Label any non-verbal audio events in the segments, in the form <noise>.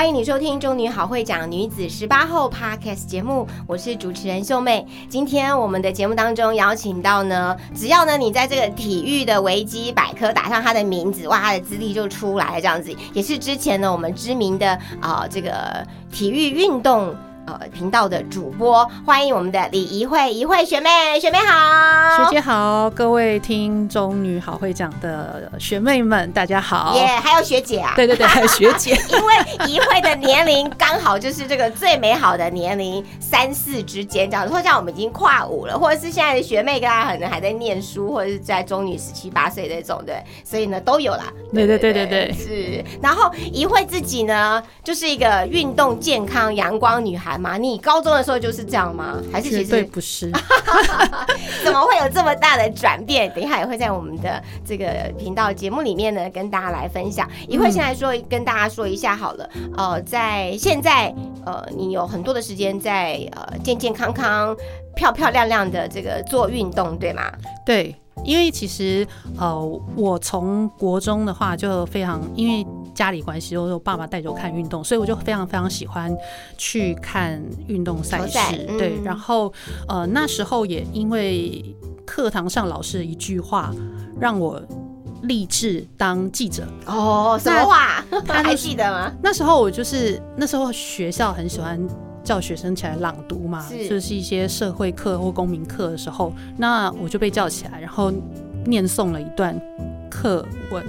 欢迎你收听《中女好会讲女子十八后》Podcast 节目，我是主持人秀妹。今天我们的节目当中邀请到呢，只要呢你在这个体育的维基百科打上他的名字，哇，他的资历就出来了，这样子也是之前呢我们知名的啊、这个体育运动。呃，频道的主播，欢迎我们的李怡慧，怡慧学妹，学妹好，学姐好，各位听中女好会讲的学妹们，大家好。耶还有学姐啊，对对对，还有学姐。<laughs> 因为怡慧的年龄刚好就是这个最美好的年龄，三四之间这样子，或像我们已经跨五了，或者是现在的学妹跟她可能还在念书，或者是在中女十七八岁这种，对，所以呢都有啦。对对对对对是。然后怡慧自己呢，就是一个运动健康阳光女孩嘛。你高中的时候就是这样吗？还是其实不是。<laughs> 怎么会有这么大的转变？等一下也会在我们的这个频道节目里面呢，跟大家来分享。一会先来说，跟大家说一下好了。呃，在现在呃，你有很多的时间在呃健健康康、漂漂亮亮的这个做运动，对吗？对，因为其实呃，我从国中的话就非常，因为家里关系，我有爸爸带着我看运动，所以我就非常非常喜欢去看运动赛事对，然后呃那时候也因为课堂上老师的一句话，让我立志当记者。哦，什么话？他 <laughs> 还记得吗？那时候我就是那时候学校很喜欢叫学生起来朗读嘛，是就是一些社会课或公民课的时候，那我就被叫起来，然后念诵了一段课文，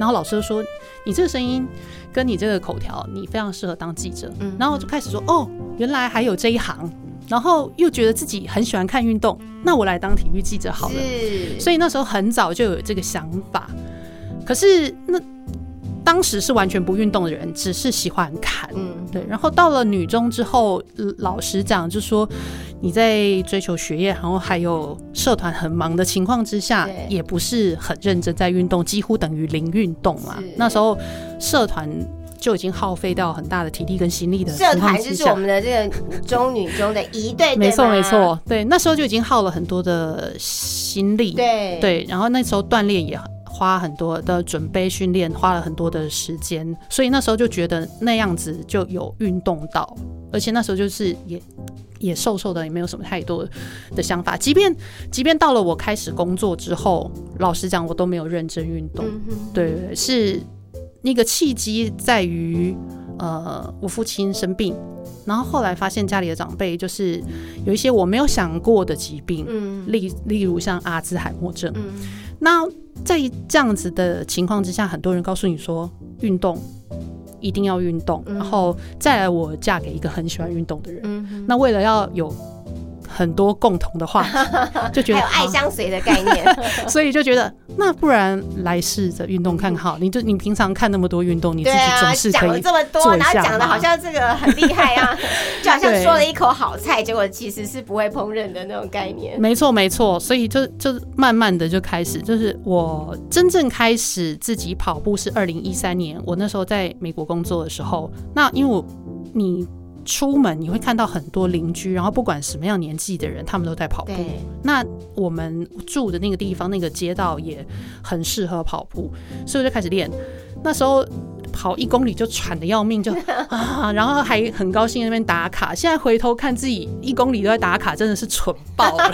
然后老师就说：“你这个声音跟你这个口条，你非常适合当记者。”嗯然后我就开始说：“哦，原来还有这一行。”然后又觉得自己很喜欢看运动，那我来当体育记者好了。是，所以那时候很早就有这个想法，可是那当时是完全不运动的人，只是喜欢看。嗯，对，然后到了女中之后，呃老实讲，就说你在追求学业，然后还有社团很忙的情况之下，也不是很认真在运动，几乎等于零运动嘛。那时候社团就已经耗费掉很大的体力跟心力的社团就是我。们的这个中女中的一队，没错，没错，对，那时候就已经耗了很多的心力，对。对，然后那时候锻炼也花很多的准备训练，花了很多的时间，所以那时候就觉得那样子就有运动到，而且那时候就是也也瘦瘦的，也没有什么太多的想法。即便即便到了我开始工作之后，老实讲，我都没有认真运动。嗯对是那个契机在于，呃，我父亲生病，然后后来发现家里的长辈就是有一些我没有想过的疾病，嗯例例如像阿兹海默症。嗯那在这样子的情况之下，很多人告诉你说运动一定要运动，嗯。然后再来我嫁给一个很喜欢运动的人，嗯，那为了要有很多共同的话题，<laughs> 就觉得还有爱相随的概念，<laughs> 所以就觉得那不然来试着运动看好。你就你平常看那么多运动，你自己总是讲了可以这么多，然后讲的好像这个很厉害啊，<laughs> 就好像说了一口好菜，结果其实是不会烹饪的那种概念。没错，没错，所以就就慢慢的就开始，就是我真正开始自己跑步是二零一三年，我那时候在美国工作的时候，那因为我你出门你会看到很多邻居，然后不管什么样年纪的人，他们都在跑步。那我们住的那个地方，那个街道也很适合跑步，所以我就开始练。那时候跑一公里就喘的要命，就 <laughs> 啊，然后还很高兴在那边打卡。现在回头看自己一公里都在打卡，真的是蠢爆了。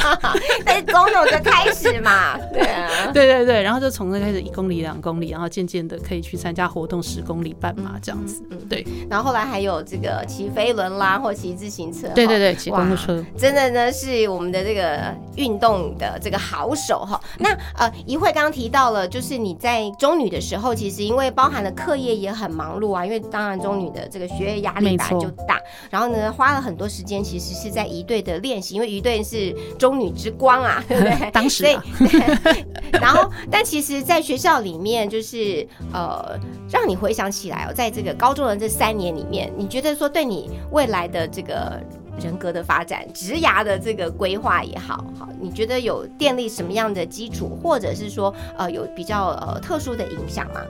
但是总有个开始嘛，<laughs> 对啊，对对对，然后就从那开始一公里、两公里，然后渐渐的可以去参加活动，十公里、半马这样子。嗯对然后后来还有这个骑飞轮啦，或骑自行车，对对对，骑公路车。真的呢是我们的这个运动的这个好手哈。那呃，一会刚刚提到了，就是你在中女的时候，其实因为包含了课业也也很忙碌啊，因为当然中女的这个学业压力本来就大，然后呢花了很多时间，其实是在一队的练习，因为一队是中女之光啊，<laughs> 对不对？<laughs> 当时所以啊，对，<laughs> 然后但其实，在学校里面，就是呃，让你回想起来哦，在这个高中的这三年里面，你觉得说对你未来的这个人格的发展、职涯的这个规划也好，好，你觉得有建立什么样的基础，或者是说呃有比较呃特殊的影响吗？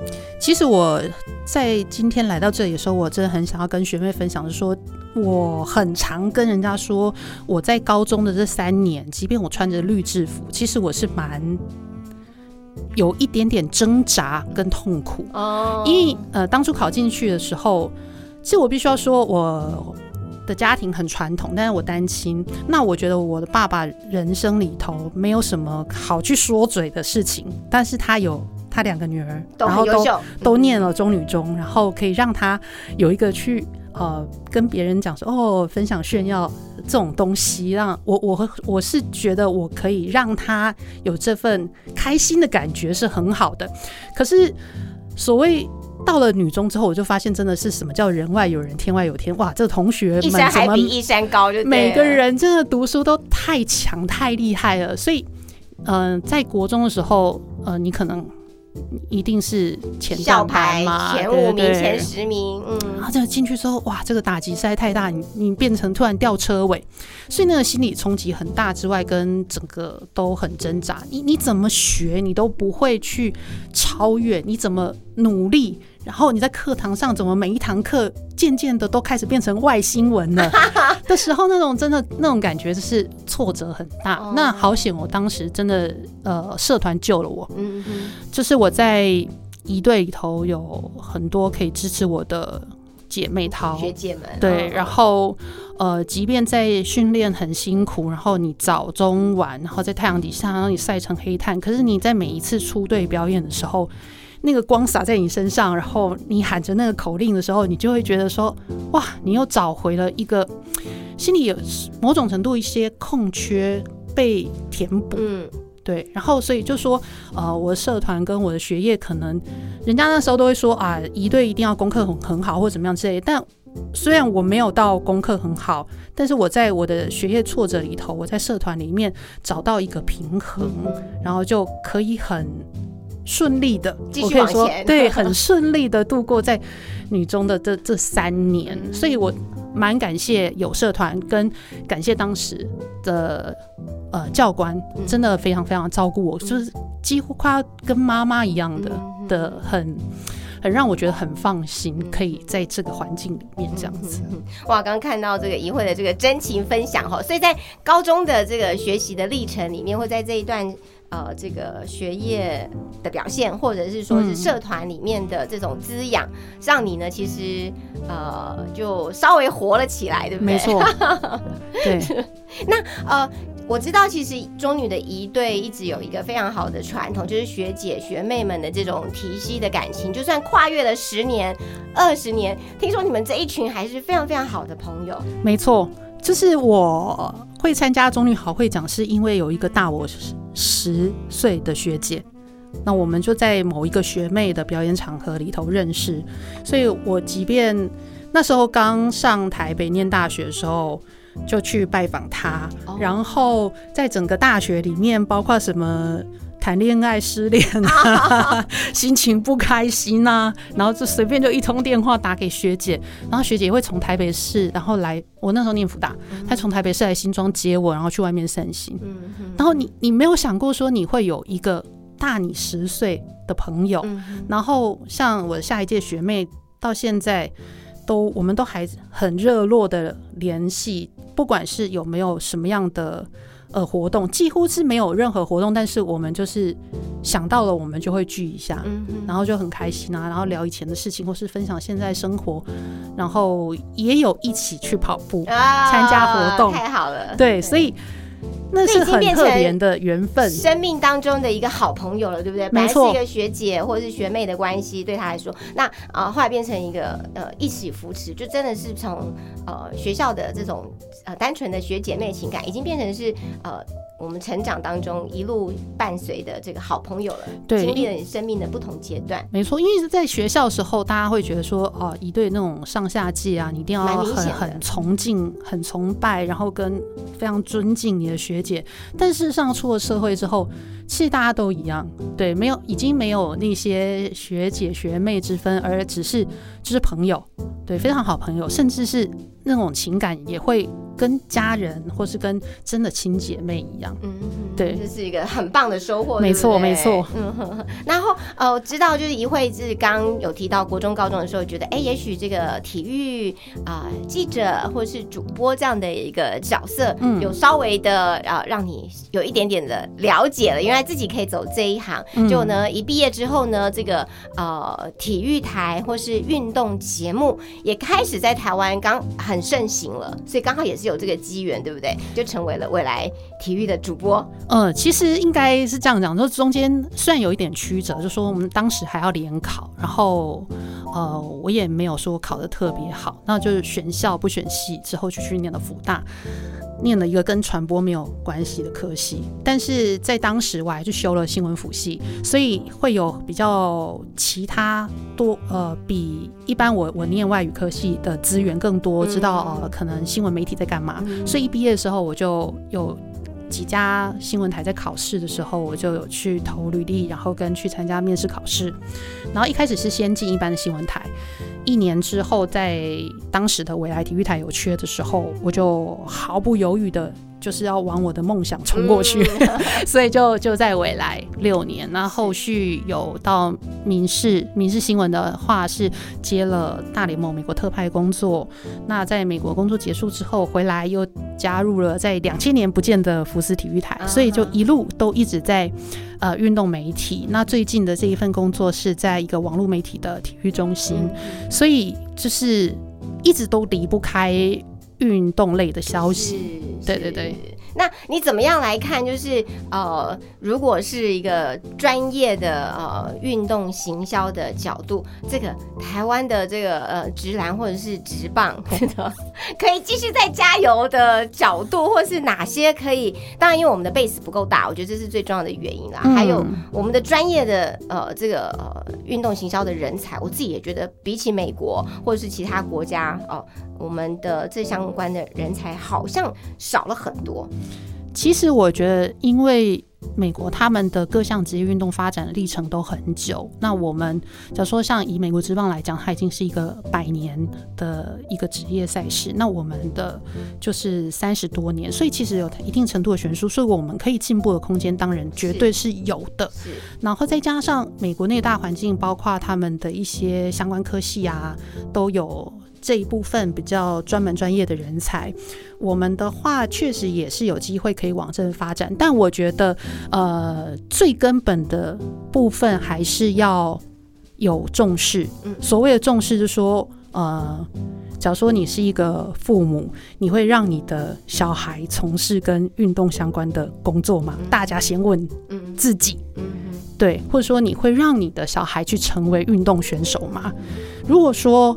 其实我在今天来到这里的时候，我真的很想要跟学妹分享，是说我很常跟人家说，我在高中的这三年，即便我穿着绿制服，其实我是蛮有一点点挣扎跟痛苦。哦因为呃，当初考进去的时候，其实我必须要说，我的家庭很传统，但是我单亲。那我觉得我的爸爸人生里头没有什么好去说嘴的事情，但是他有他两个女儿，都然后都都念了中女中，然后可以让他有一个去呃跟别人讲说哦，分享炫耀这种东西，让我我我是觉得我可以让他有这份开心的感觉是很好的。可是所谓到了女中之后，我就发现真的是什么叫人外有人，天外有天。哇，这个同学们怎么山还比一山高就每个人真的读书都太强太厉害了，所以，嗯、在国中的时候，呃，你可能一定是前校段班排嘛，前五名、对前十名，嗯。然，后这个进去之后，哇，这个打击实在太大，你你变成突然掉车尾，所以那个心理冲击很大之外，跟整个都很挣扎。你你怎么学，你都不会去超越，你怎么努力，然后你在课堂上怎么每一堂课渐渐的都开始变成外星文了的时候，那种真的那种感觉就是挫折很大。哦。那好险，我当时真的呃社团救了我，嗯哼，就是我在一队里头有很多可以支持我的姐妹淘，学姐们，对，嗯。然后呃，即便在训练很辛苦，然后你早中晚，然后在太阳底下，然后你晒成黑炭，可是你在每一次出队表演的时候，那个光洒在你身上，然后你喊着那个口令的时候，你就会觉得说，哇，你又找回了一个心里有某种程度一些空缺被填补，嗯，对，然后所以就说，呃，我的社团跟我的学业可能，人家那时候都会说啊，一队一定要功课很很好或者怎么样之类的。但虽然我没有到功课很好，但是我在我的学业挫折里头，我在社团里面找到一个平衡，然后就可以很顺利的，继续往前。对，很顺利的度过在女中的这这三年，嗯。所以我蛮感谢有社团，跟感谢当时的呃教官，嗯。真的非常非常照顾我，就是几乎快要跟妈妈一样的嗯的很。很让我觉得很放心，可以在这个环境里面这样子。哇，刚刚看到这个怡慧的这个真情分享哈，所以在高中的这个学习的历程里面，或在这一段呃这个学业的表现，或者是说是嗯社团里面的这种滋养，让你呢其实呃就稍微活了起来，对不对？没错，<laughs> 对，那呃，我知道，其实中女的一队一直有一个非常好的传统，就是学姐学妹们的这种提携的感情，就算跨越了十年、二十年，听说你们这一群还是非常非常好的朋友。没错，就是我会参加中女好会长，是因为有一个大我十十岁的学姐。那我们就在某一个学妹的表演场合里头认识，所以我即便那时候刚上台北念大学的时候，就去拜访她，哦然后在整个大学里面，包括什么。谈恋爱失恋啊，<laughs> 心情不开心啊，然后就随便就一通电话打给学姐，然后学姐会从台北市，然后来，我那时候念福大，她从台北市来新庄接我，然后去外面散心。嗯哼然后你你没有想过说你会有一个大你十岁的朋友，嗯然后像我下一届学妹到现在都我们都还很热络的联系，不管是有没有什么样的呃活动，几乎是没有任何活动，但是我们就是想到了我们就会聚一下。嗯然后就很开心啊，然后聊以前的事情，或是分享现在生活，然后也有一起去跑步，啊参加活动太好了。对，所以那是很特别的缘分。生命当中的一个好朋友了，对不对？本来是一个学姐或者是学妹的关系，对他来说，那啊、呃后来变成一个呃一起扶持，就真的是从呃学校的这种呃单纯的学姐妹情感，已经变成是呃。我们成长当中一路伴随的这个好朋友了，对经历了你生命的不同阶段，没错，因为在学校时候，大家会觉得说，哦，一对那种上下级啊，你一定要很很崇敬、很崇拜，然后跟非常尊敬你的学姐。但事实上，出了社会之后，其实大家都一样，对，没有已经没有那些学姐学妹之分，而只是就是朋友，对，非常好朋友，甚至是那种情感也会跟家人或是跟真的亲姐妹一样。嗯，对这是一个很棒的收获，没错没错。嗯 <laughs> 然后呃，我知道就是一慧是刚有提到国中、高中的时候，觉得哎，也许这个体育啊、记者或是主播这样的一个角色，嗯有稍微的啊、让你有一点点的了解了，原来自己可以走这一行。嗯结果呢，一毕业之后呢，这个呃体育台或是运动节目也开始在台湾刚很盛行了，所以刚好也是有这个机缘，对不对？就成为了未来体育的主播。呃，其实应该是这样讲，就中间虽然有一点曲折，就说我们当时还要联考，然后呃，我也没有说考得特别好，那就是选校不选系，之后就去念了福大，念了一个跟传播没有关系的科系，但是在当时我还去修了新闻辅系，所以会有比较其他多呃，比一般我我念外语科系的资源更多，知道呃可能新闻媒体在干嘛，所以一毕业的时候我就有几家新闻台在考试的时候，我就有去投履历，然后跟去参加面试考试。然后一开始是先进一般的新闻台，一年之后在当时的未来体育台有缺的时候，我就毫不犹豫的。就是要往我的梦想冲过去，<laughs> 所以就就在未来六年。那后续有到民事，民事新闻的话是接了大联盟美国特派工作。那在美国工作结束之后回来，又加入了在两千年不见的福斯体育台，所以就一路都一直在呃运动媒体。那最近的这一份工作是在一个网络媒体的体育中心，所以就是一直都离不开运动类的消息。对对对。那你怎么样来看？就是呃，如果是一个专业的呃运动行销的角度，这个台湾的这个呃直篮或者是直棒，<laughs> 可以继续再加油的角度，或是哪些可以？当然，因为我们的 base 不够大，我觉得这是最重要的原因啦。嗯还有我们的专业的呃这个呃运动行销的人才，我自己也觉得比起美国或者是其他国家哦、我们的这相关的人才好像少了很多。其实我觉得，因为美国他们的各项职业运动发展的历程都很久，那我们假如说像以美国职棒来讲，它已经是一个百年的一个职业赛事，那我们的就是三十多年，所以其实有一定程度的悬殊，所以我们可以进步的空间当然绝对是有的。是，然后再加上美国那个大环境，包括他们的一些相关科系啊，都有这一部分比较专门专业的人才。我们的话，确实也是有机会可以往这发展，但我觉得，呃，最根本的部分还是要有重视。嗯所谓的重视，就是说，呃。假如说你是一个父母，你会让你的小孩从事跟运动相关的工作吗？大家先问嗯自己。嗯对，或者说你会让你的小孩去成为运动选手吗？如果说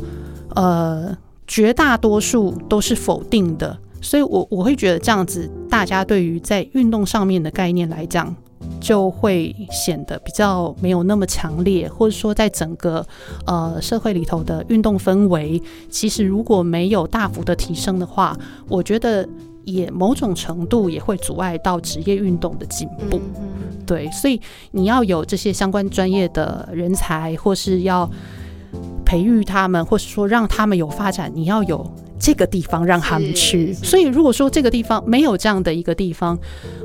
呃绝大多数都是否定的，所以我我会觉得这样子，大家对于在运动上面的概念来讲，就会显得比较没有那么强烈，或者说在整个呃社会里头的运动氛围，其实如果没有大幅的提升的话，我觉得也某种程度也会阻碍到职业运动的进步。嗯对，所以你要有这些相关专业的人才，或是要培育他们，或是说让他们有发展，你要有这个地方让他们去。所以如果说这个地方没有这样的一个地方，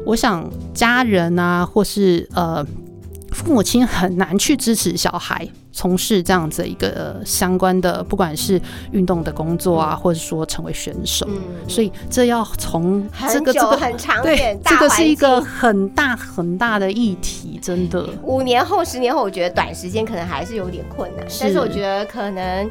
我想家人啊，或是呃父母亲很难去支持小孩从事这样子一个、呃相关的，不管是运动的工作啊，或者说成为选手。嗯，所以这要从这很个这个久很长对远，，大这个是一个很大很大的议题，真的。五年后、十年后，我觉得短时间可能还是有点困难，是但是我觉得可能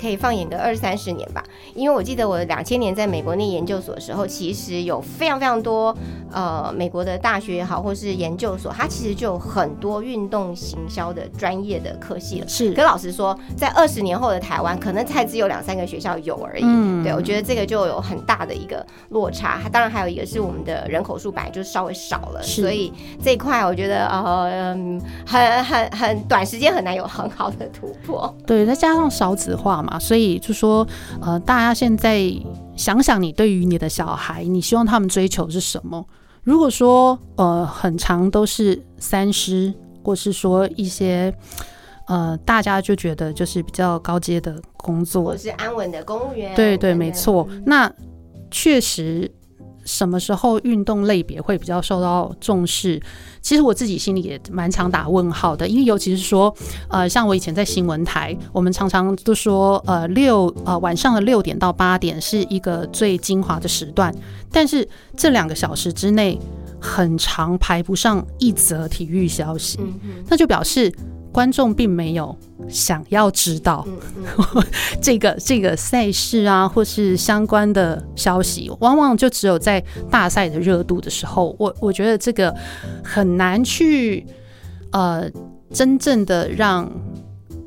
可以放眼个二三十年吧。因为我记得我两千年在美国念研究所的时候，其实有非常非常多呃美国的大学也好，或是研究所，它其实就有很多运动行销的专业的科系了。是可老实说，在二十年后的台湾，可能才只有两三个学校有而已。嗯对我觉得这个就有很大的一个落差。当然还有一个是我们的人口数本来就稍微少了，是所以这一块我觉得呃嗯很很很短时间很难有很好的突破。对，再加上少子化嘛，所以就说，呃，大家现在想想，你对于你的小孩，你希望他们追求是什么？如果说，呃，很长都是三师，或是说一些，呃，大家就觉得就是比较高阶的工作或，是安稳的公务员，对对，没错。那确实，什么时候运动类别会比较受到重视？其实我自己心里也蛮常打问号的，因为尤其是说，呃，像我以前在新闻台，我们常常都说，呃，六呃晚上的六点到八点是一个最精华的时段，但是这两个小时之内，很长排不上一则体育消息，那就表示观众并没有想要知道。嗯嗯，<laughs> 这个这个赛事啊，或是相关的消息，往往就只有在大赛的热度的时候，我我觉得这个很难去呃真正的让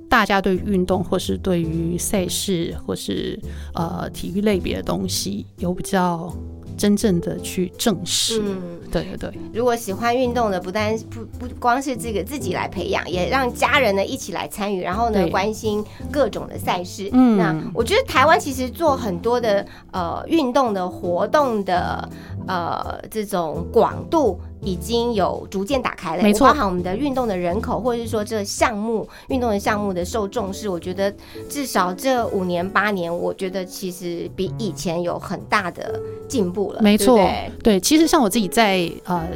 大家对运动或是对于赛事或是呃体育类别的东西有比较真正的去正视。嗯。对对对，如果喜欢运动的，不但不不光是这个自己来培养，也让家人呢一起来参与，然后呢对关心各种的赛事。嗯那我觉得台湾其实做很多的呃运动的活动的呃这种广度。已经有逐渐打开了，没错包含我们的运动的人口，或者是说这个项目运动的项目的受重视，我觉得至少这五年八年，我觉得其实比以前有很大的进步了。没错对对，对，其实像我自己在呃。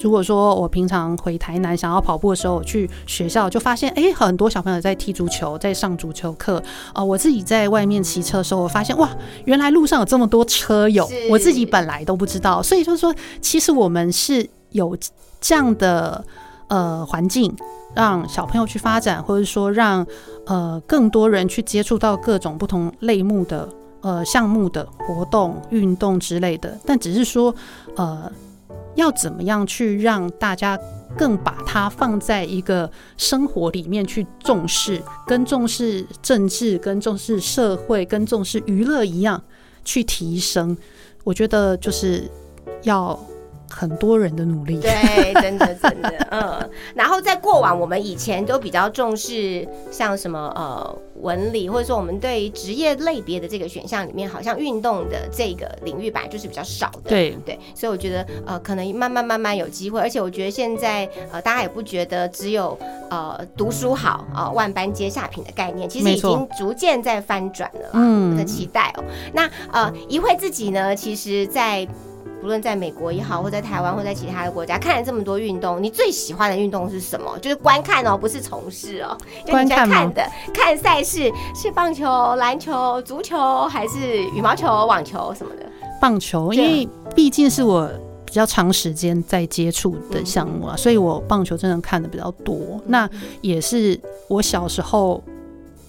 如果说我平常回台南想要跑步的时候，我去学校就发现，哎、很多小朋友在踢足球，在上足球课。啊、我自己在外面骑车的时候，我发现哇，原来路上有这么多车友，我自己本来都不知道。所以就是说，其实我们是有这样的呃环境，让小朋友去发展，或者说让呃更多人去接触到各种不同类目的呃项目的活动、运动之类的。但只是说，呃，要怎么样去让大家更把它放在一个生活里面去重视，跟重视政治、跟重视社会、跟重视娱乐一样去提升。我觉得就是要很多人的努力。对，<laughs> 真的真的，嗯。然后在过往，我们以前都比较重视像什么呃文理，或者说我们对于职业类别的这个选项里面，好像运动的这个领域本来就是比较少的。对对，所以我觉得呃，可能慢慢慢慢有机会，而且我觉得现在呃，大家也不觉得只有呃读书好啊、万般皆下品的概念，其实已经逐渐在翻转了啦。嗯我的期待哦。那呃，一会自己呢，其实，在不论在美国也好，或在台湾，或在其他的国家，看了这么多运动，你最喜欢的运动是什么？就是观看哦，不是从事哦。就你观看吗在看的看赛事是棒球、篮球、足球，还是羽毛球、网球什么的？棒球，因为毕竟是我比较长时间在接触的项目啊，所以我棒球真的看的比较多。那也是我小时候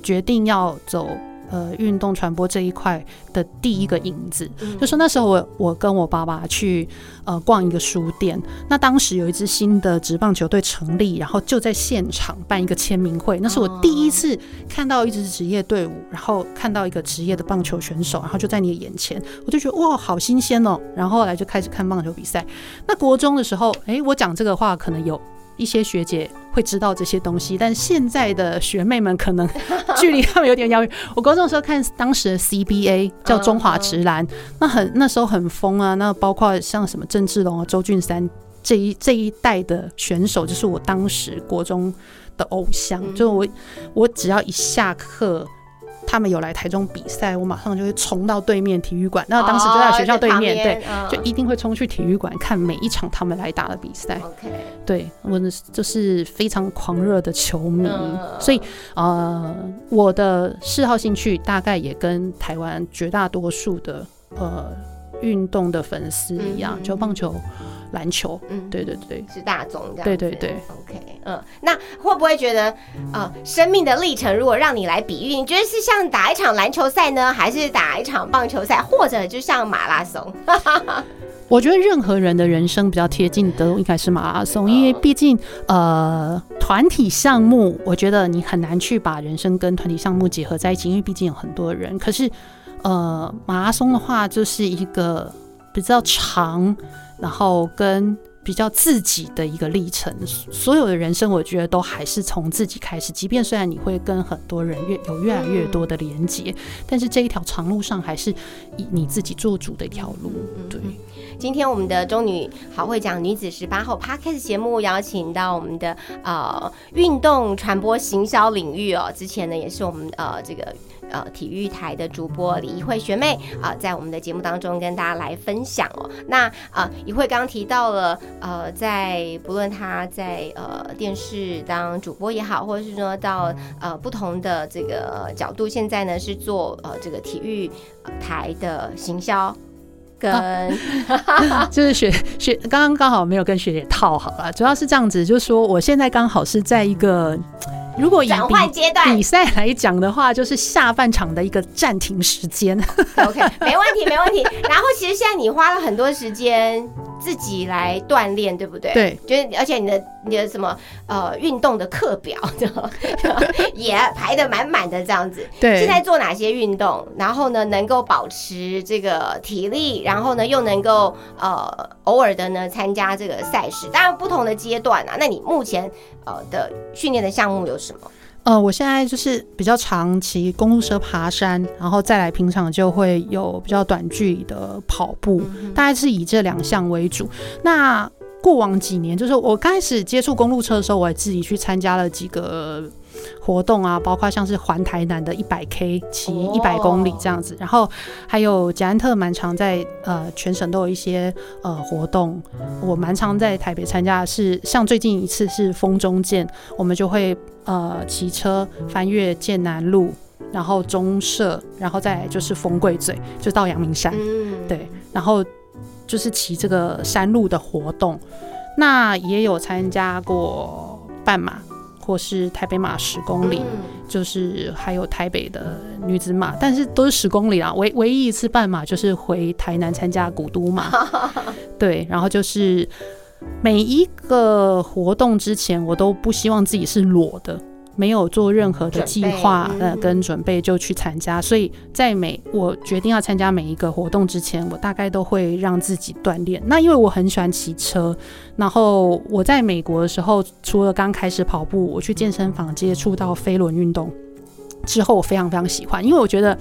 决定要走呃运动传播这一块的第一个影子。嗯就是那时候我我跟我爸爸去呃逛一个书店，那当时有一支新的职棒球队成立，然后就在现场办一个签名会，那是我第一次看到一支职业队伍，然后看到一个职业的棒球选手，然后就在你的眼前，我就觉得哇好新鲜哦，然后后来就开始看棒球比赛。那国中的时候，诶，我讲这个话可能有。一些学姐会知道这些东西，但现在的学妹们可能 <laughs> 距离他们有点遥远。我高中的时候看当时的 CBA 叫中华直男，那很那时候很疯啊，那包括像什么郑志龙啊、周俊山这一这一代的选手，就是我当时国中的偶像。嗯就我我只要一下课。他们有来台中比赛，我马上就会冲到对面体育馆。那当时就在学校对面，对，对就一定会冲去体育馆看每一场他们来打的比赛。OK，对我就是非常狂热的球迷，嗯所以呃，我的嗜好兴趣大概也跟台湾绝大多数的呃运动的粉丝一样，嗯就棒球、篮球。嗯，对对对，是大宗这样子。对对对，OK，嗯，那会不会觉得，呃，生命的历程如果让你来比喻，你觉得是像打一场篮球赛呢，还是打一场棒球赛，或者就像马拉松？<laughs> 我觉得任何人的人生比较贴近的应该是马拉松，因为毕竟呃团体项目，我觉得你很难去把人生跟团体项目结合在一起，因为毕竟有很多人。可是呃马拉松的话，就是一个比较长，然后跟比较自己的一个历程。所有的人生，我觉得都还是从自己开始。即便虽然你会跟很多人越有越来越多的连接，但是这一条长路上还是以你自己做主的一条路。对。今天我们的中女好会讲女子十八号 podcast 节目邀请到我们的呃运动传播行销领域哦，之前呢也是我们呃这个呃体育台的主播李怡慧学妹啊，在我们的节目当中跟大家来分享哦。那啊怡慧刚刚提到了呃，在不论她在呃电视当主播也好，或者是说到呃不同的这个角度，现在呢是做呃这个体育台的行销。跟 <laughs> <laughs> 就是学学刚刚刚好没有跟学姐套好了，主要是这样子，就是说我现在刚好是在一个。如果以比比赛来讲的话，就是下半场的一个暂停时间。OK，没问题，没问题。<laughs> 然后其实现在你花了很多时间自己来锻炼，对不对？对，就是而且你的你的什么呃运动的课表 <laughs> 也排的满满的这样子。对，现在做哪些运动，然后呢能够保持这个体力，然后呢又能够呃偶尔的呢参加这个赛事，当然不同的阶段啊。那你目前呃的训练的项目有？什么？呃，我现在就是比较长期公路车爬山，然后再来平常就会有比较短距离的跑步，大概是以这两项为主。那过往几年，就是我刚开始接触公路车的时候，我也自己去参加了几个。活动啊，包括像是环台南的一百 K 骑一百公里这样子，然后还有捷安特蛮常在呃全省都有一些呃活动，我蛮常在台北参加的是像最近一次是风中剑，我们就会呃骑车翻越剑南路，然后中社，然后再就是丰贵嘴，就到阳明山，对，然后就是骑这个山路的活动，那也有参加过半马。或是台北马十公里，就是还有台北的女子马，但是都是十公里啊。唯唯一一次半马就是回台南参加古都马，<laughs> 对。然后就是每一个活动之前，我都不希望自己是裸的。没有做任何的计划呃跟准备就去参加，所以在每我决定要参加每一个活动之前，我大概都会让自己锻炼。那因为我很喜欢骑车，然后我在美国的时候，除了刚开始跑步，我去健身房接触到飞轮运动。之后我非常非常喜欢，因为我觉得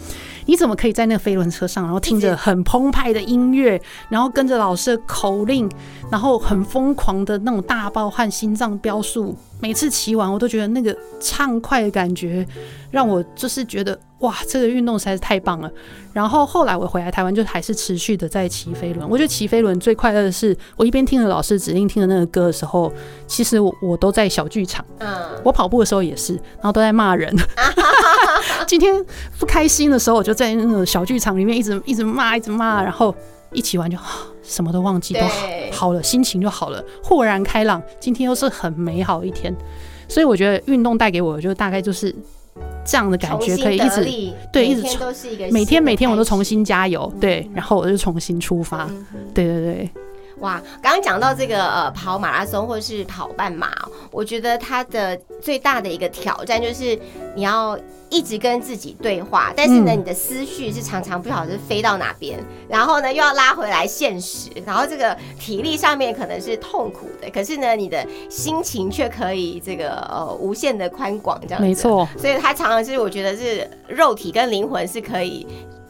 你怎么可以在那个飞轮车上，然后听着很澎湃的音乐，然后跟着老师的口令，然后很疯狂的那种大爆汗、心脏飙速，每次骑完我都觉得那个畅快的感觉，让我就是觉得。哇，这个运动实在是太棒了！然后后来我回来台湾，就还是持续的在骑飞轮。我觉得骑飞轮最快乐的是，我一边听着老师指令，听着那个歌的时候，其实我我都在小剧场。嗯，我跑步的时候也是，然后都在骂人。<laughs> 今天不开心的时候，我就在那个小剧场里面一直一直骂，一直骂，然后一起玩就什么都忘记，都好了，心情就好了，豁然开朗。今天又是很美好一天，所以我觉得运动带给我，就大概就是。这样的感觉可以一直对，一直每天每天我都重新加油，对，然后我就重新出发，对对对。哇，刚刚讲到这个呃跑马拉松或者是跑半马，我觉得它的最大的一个挑战就是你要一直跟自己对话，但是呢你的思绪是常常不晓得飞到哪边，然后呢又要拉回来现实，然后这个体力上面可能是痛苦的，可是呢你的心情却可以这个呃无限的宽广这样，没错，所以它常常是我觉得是肉体跟灵魂是可以。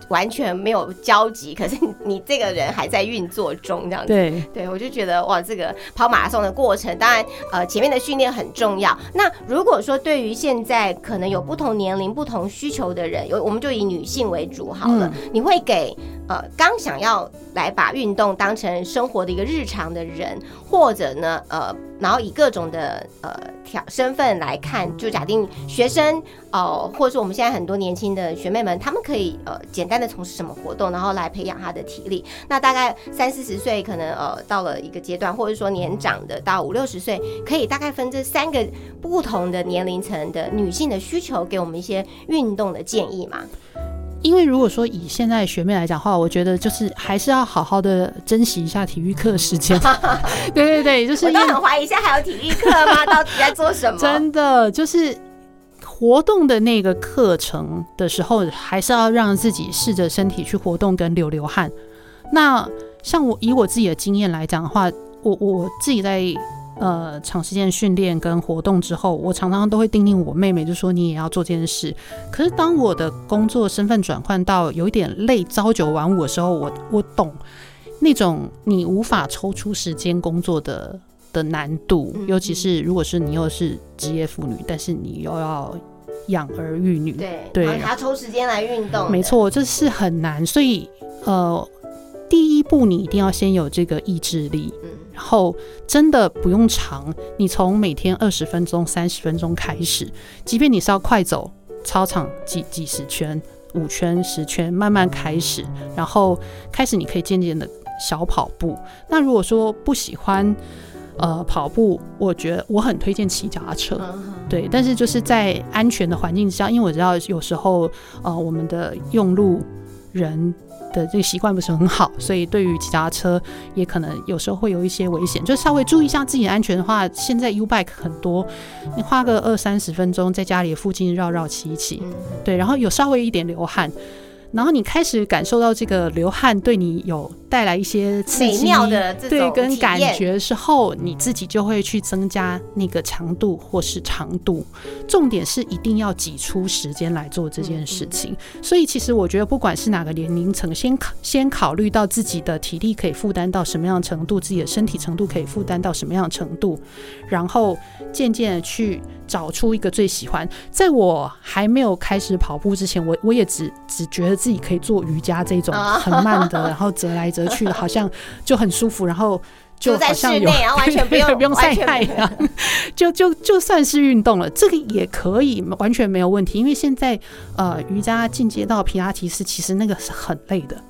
完全没有交集，可是你这个人还在运作中，这样子。对，对我就觉得哇，这个跑马拉松的过程，当然呃前面的训练很重要。那如果说对于现在可能有不同年龄、不同需求的人，有我们就以女性为主好了，你会给呃刚想要来把运动当成生活的一个日常的人，或者呢呃然后以各种的呃条身份来看，就假定学生哦、或者是我们现在很多年轻的学妹们，她们可以呃简单的从事什么活动，然后来培养她的体力。那大概三四十岁，可能呃到了一个阶段，或者说年长的到五六十岁，可以大概分这三个不同的年龄层的女性的需求，给我们一些运动的建议嘛。因为如果说以现在学妹来讲的话，我觉得就是还是要好好的珍惜一下体育课时间。<laughs> 对对对，就是我都很怀疑，现在还有体育课吗？到底在做什么？<laughs> 真的就是活动的那个课程的时候，还是要让自己试着身体去活动跟流流汗。那像我以我自己的经验来讲的话，我我自己在呃长时间训练跟活动之后，我常常都会叮咛我妹妹，就说你也要做这件事。可是当我的工作身份转换到有一点累、朝九晚五的时候，我我懂那种你无法抽出时间工作的的难度，嗯尤其是如果是你又是职业妇女，但是你又要养儿育女，对对还要抽时间来运动，没。错，这是很难。所以呃，第一步你一定要先有这个意志力，嗯然后真的不用长，你从每天二十分钟、三十分钟开始，即便你是要快走操场几几十圈、五圈、十圈，慢慢开始，然后开始你可以渐渐的小跑步。那如果说不喜欢呃跑步，我觉得我很推荐骑脚踏车。对，但是就是在安全的环境之下，因为我知道有时候呃我们的用路人的这个习惯不是很好，所以对于骑脚踏车也可能有时候会有一些危险，就稍微注意一下自己的安全的话，现在 U bike 很多，你花个二三十分钟在家里附近绕绕骑一骑，嗯对，然后有稍微一点流汗。然后你开始感受到这个流汗对你有带来一些刺美激，妙的对跟感觉之后，你自己就会去增加那个强度或是长度。重点是一定要挤出时间来做这件事情。所以其实我觉得，不管是哪个年龄层，先考先考虑到自己的体力可以负担到什么样的程度，自己的身体程度可以负担到什么样的程度，然后渐渐的去找出一个最喜欢。在我还没有开始跑步之前，我我也只只觉得自己可以做瑜伽这种啊很慢的，<laughs> 然后折来折去的，好像就很舒服，然后。就就在好像有室内然后完全不 <laughs> 用不用晒太阳，<laughs> 就就就算是运动了，这个也可以，完全没有问题。因为现在呃，瑜伽进阶到皮拉提斯，其实那个是很累的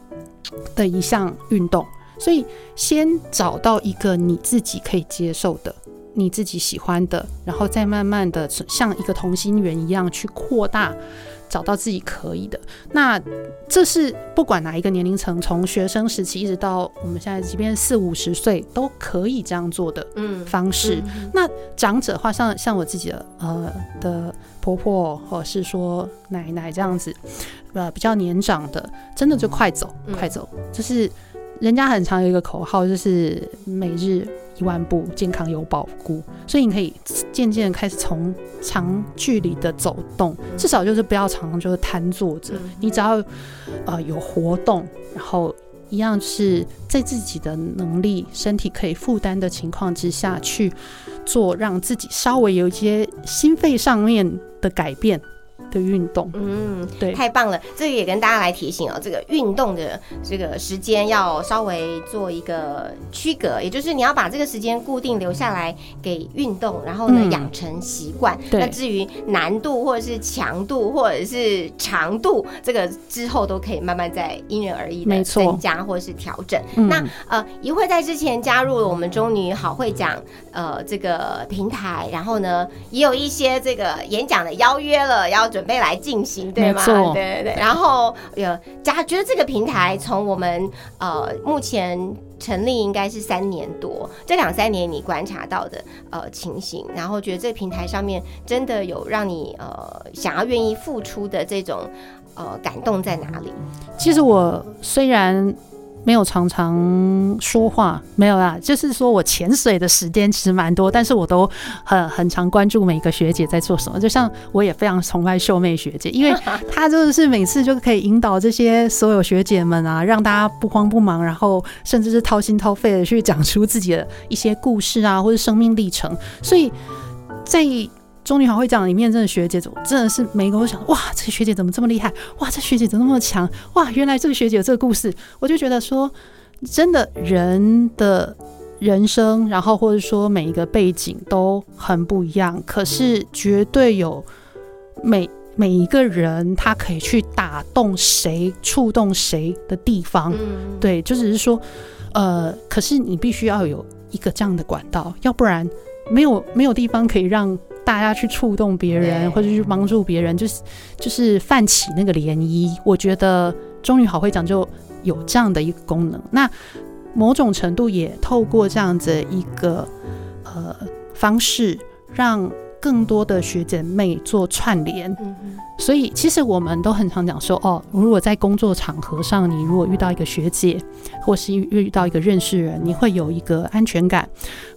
的一项运动，所以先找到一个你自己可以接受的。你自己喜欢的，然后再慢慢的像一个同心圆一样去扩大，找到自己可以的。那这是不管哪一个年龄层，从学生时期一直到我们现在，即便四五十岁都可以这样做的嗯方式。嗯那长者的话，像像我自己的呃的婆婆，或者是说奶奶这样子，呃比较年长的，真的就快走，嗯快走，就是人家很常有一个口号，就是每日一万步，健康有保固。所以你可以渐渐地开始从长距离的走动，至少就是不要常常就是瘫坐着，嗯你只要呃有活动，然后。一样是在自己的能力、身体可以负担的情况之下去做，让自己稍微有一些心肺上面的改变的运动。嗯，对，太棒了！这个也跟大家来提醒哦，这个运动的这个时间要稍微做一个区隔，也就是你要把这个时间固定留下来给运动，然后呢嗯养成习惯。对那至于难度或者是强度或者是长度，这个之后都可以慢慢再因人而异的增加或者是调整。嗯那呃，一会在之前加入了我们中女好会讲呃这个平台，然后呢也有一些这个演讲的邀约了，要准备来进行，对吗？对对对。然后有加觉得这个平台从我们呃目前。成立应该是三年多，这两三年你观察到的呃情形，然后觉得这个平台上面真的有让你呃想要愿意付出的这种呃感动在哪里？其实我虽然没有常常说话，没有啦，就是说我潜水的时间其实蛮多，但是我都很很常关注每个学姐在做什么。就像我也非常崇拜秀妹学姐，因为她真的是每次就可以引导这些所有学姐们啊，让大家不慌不忙，然后甚至是掏心掏肺的去讲出自己的一些故事啊，或者生命历程。所以在中女好会讲里面，真的学姐，我真的是每一个都想，哇，这个学姐怎么这么厉害？哇，这学姐怎么那么强？哇，原来这个学姐有这个故事，我就觉得说，真的人的人生，然后或者说每一个背景都很不一样，可是绝对有每每一个人他可以去打动谁、触动谁的地方。嗯，对，就只是说，呃，可是你必须要有一个这样的管道，要不然没有没有地方可以让大家去触动别人，或者去帮助别人，就是就是泛起那个涟漪。我觉得终于好会讲就有这样的一个功能。那某种程度也透过这样子一个呃方式，让更多的学姐妹做串联。所以其实我们都很常讲说，哦，如果在工作场合上，你如果遇到一个学姐，或是遇到一个认识人，你会有一个安全感，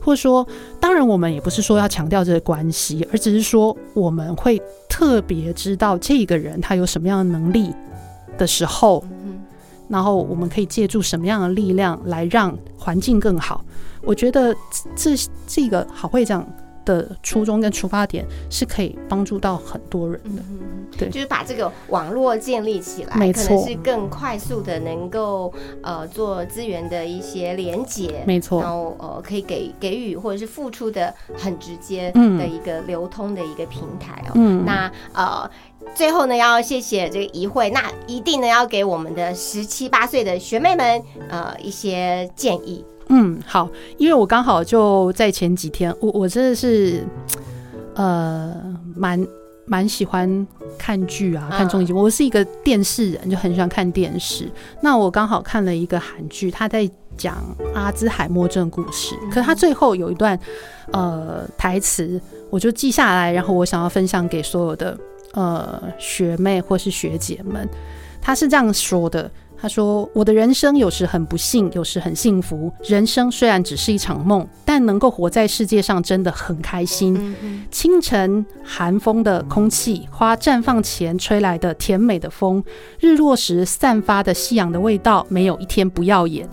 或者说，当然我们也不是说要强调这个关系，而只是说我们会特别知道这个人他有什么样的能力的时候，然后我们可以借助什么样的力量来让环境更好。我觉得这这个好会长的初衷跟出发点是可以帮助到很多人的。对就是把这个网络建立起来，没可能错是更快速的能够呃做资源的一些连接。没错然，后呃，可以给给予或者是付出的很直接嗯的一个流通的一个平台哦。嗯，那呃，最后呢，要谢谢这个怡慧，那一定呢要给我们的十七八岁的学妹们呃一些建议。嗯，好，因为我刚好就在前几天，我我真的是，呃，蛮蛮喜欢看剧啊，看综艺节目。我是一个电视人，就很喜欢看电视。那我刚好看了一个韩剧，他在讲阿兹海默症故事，可是他最后有一段呃台词，我就记下来，然后我想要分享给所有的呃学妹或是学姐们。他是这样说的。他说：“我的人生有时很不幸，有时很幸福。人生虽然只是一场梦，但能够活在世界上真的很开心。清晨寒风的空气，花绽放前吹来的甜美的风，日落时散发的夕阳的味道，没有一天不耀眼。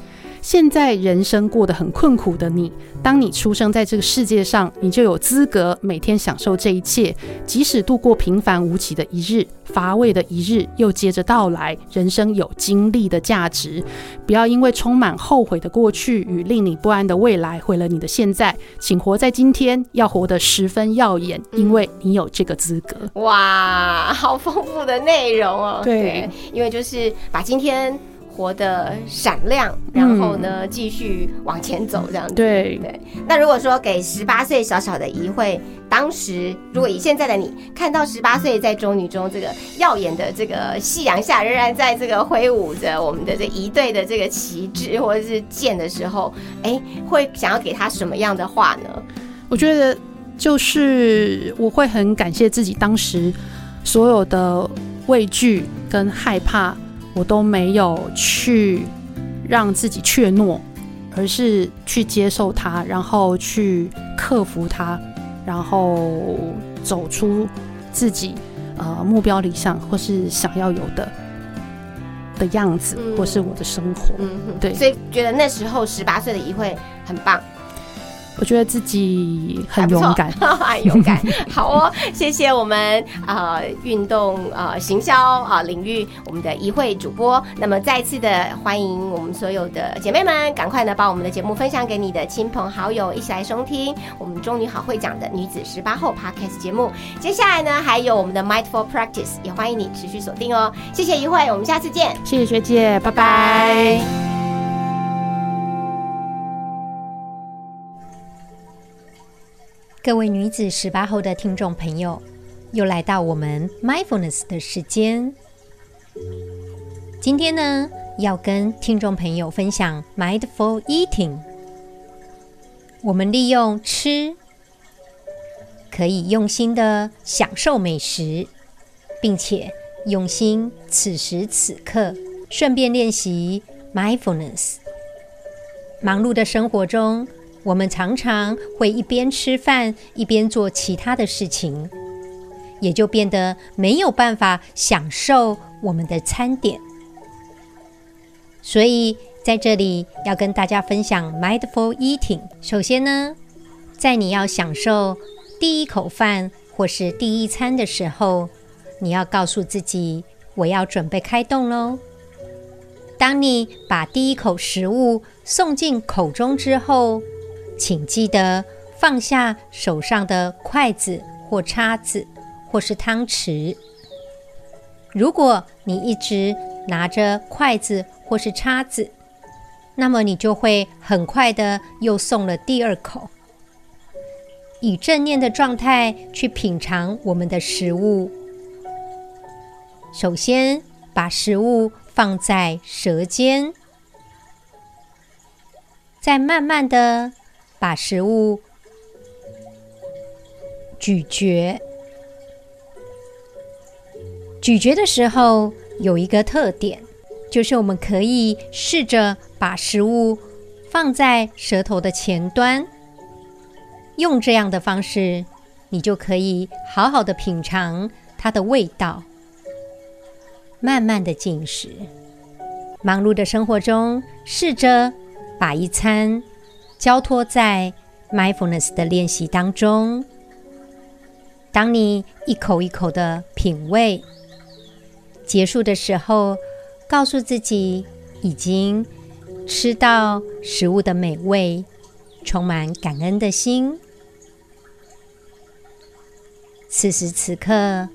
现在人生过得很困苦的你，当你出生在这个世界上，你就有资格每天享受这一切，即使度过平凡无奇的一日，乏味的一日又接着到来。人生有经历的价值，不要因为充满后悔的过去与令你不安的未来毁了你的现在，请活在今天，要活得十分耀眼，因为你有这个资格。哇，好丰富的内容哦。对因为就是把今天活得闪亮，然后呢继续往前走这样子。对对，那如果说给十八岁小小的怡慧，当时如果以现在的你看到十八岁在中女中这个耀眼的这个夕阳下，仍然在这个挥舞着我们的这一队的这个旗帜或者是剑的时候，哎，会想要给他什么样的话呢？我觉得就是我会很感谢自己当时所有的畏惧跟害怕，我都没有去让自己怯懦，而是去接受它，然后去克服它，然后走出自己呃目标理想或是想要有的的样子，嗯或是我的生活。嗯，对所以觉得那时候十八岁的怡慧很棒。我觉得自己很勇敢。<laughs> 很勇敢。<laughs> 好哦，谢谢我们呃运动呃行销啊、领域我们的怡慧主播。那么再次的欢迎我们所有的姐妹们，赶快呢把我们的节目分享给你的亲朋好友，一起来收听我们中女好会讲的女子十八后 Podcast 节目。接下来呢还有我们的 Mindful Practice，也欢迎你持续锁定哦。谢谢怡慧，我们下次见，谢谢学姐，拜拜拜。各位女子十八后的听众朋友，又来到我们 mindfulness 的时间。今天呢，要跟听众朋友分享 mindful eating。我们利用吃，可以用心的享受美食，并且用心此时此刻，顺便练习 mindfulness。忙碌的生活中，我们常常会一边吃饭一边做其他的事情，也就变得没有办法享受我们的餐点。所以在这里要跟大家分享 mindful eating。首先呢，在你要享受第一口饭或是第一餐的时候，你要告诉自己：我要准备开动喽。当你把第一口食物送进口中之后，请记得放下手上的筷子或叉子，或是汤匙。如果你一直拿着筷子或是叉子，那么你就会很快的又送了第二口。以正念的状态去品尝我们的食物。首先，把食物放在舌尖，再慢慢的把食物咀嚼。咀嚼的时候有一个特点，就是我们可以试着把食物放在舌头的前端，用这样的方式，你就可以好好的品尝它的味道，慢慢的进食。忙碌的生活中，试着把一餐交托在 mindfulness 的练习当中。当你一口一口的品味。结束的时候，告诉自己已经吃到食物的美味，充满感恩的心。此时此刻，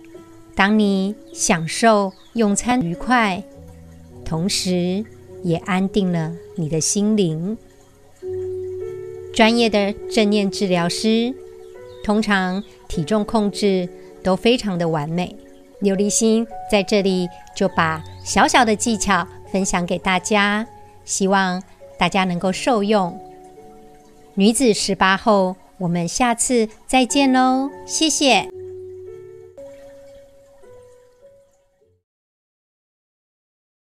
当你享受用餐愉快，同时也安定了你的心灵。专业的正念治疗师通常体重控制都非常的完美。琉璃心在这里就把小小的技巧分享给大家，希望大家能够受用。女子十八后，我们下次再见喽，谢谢。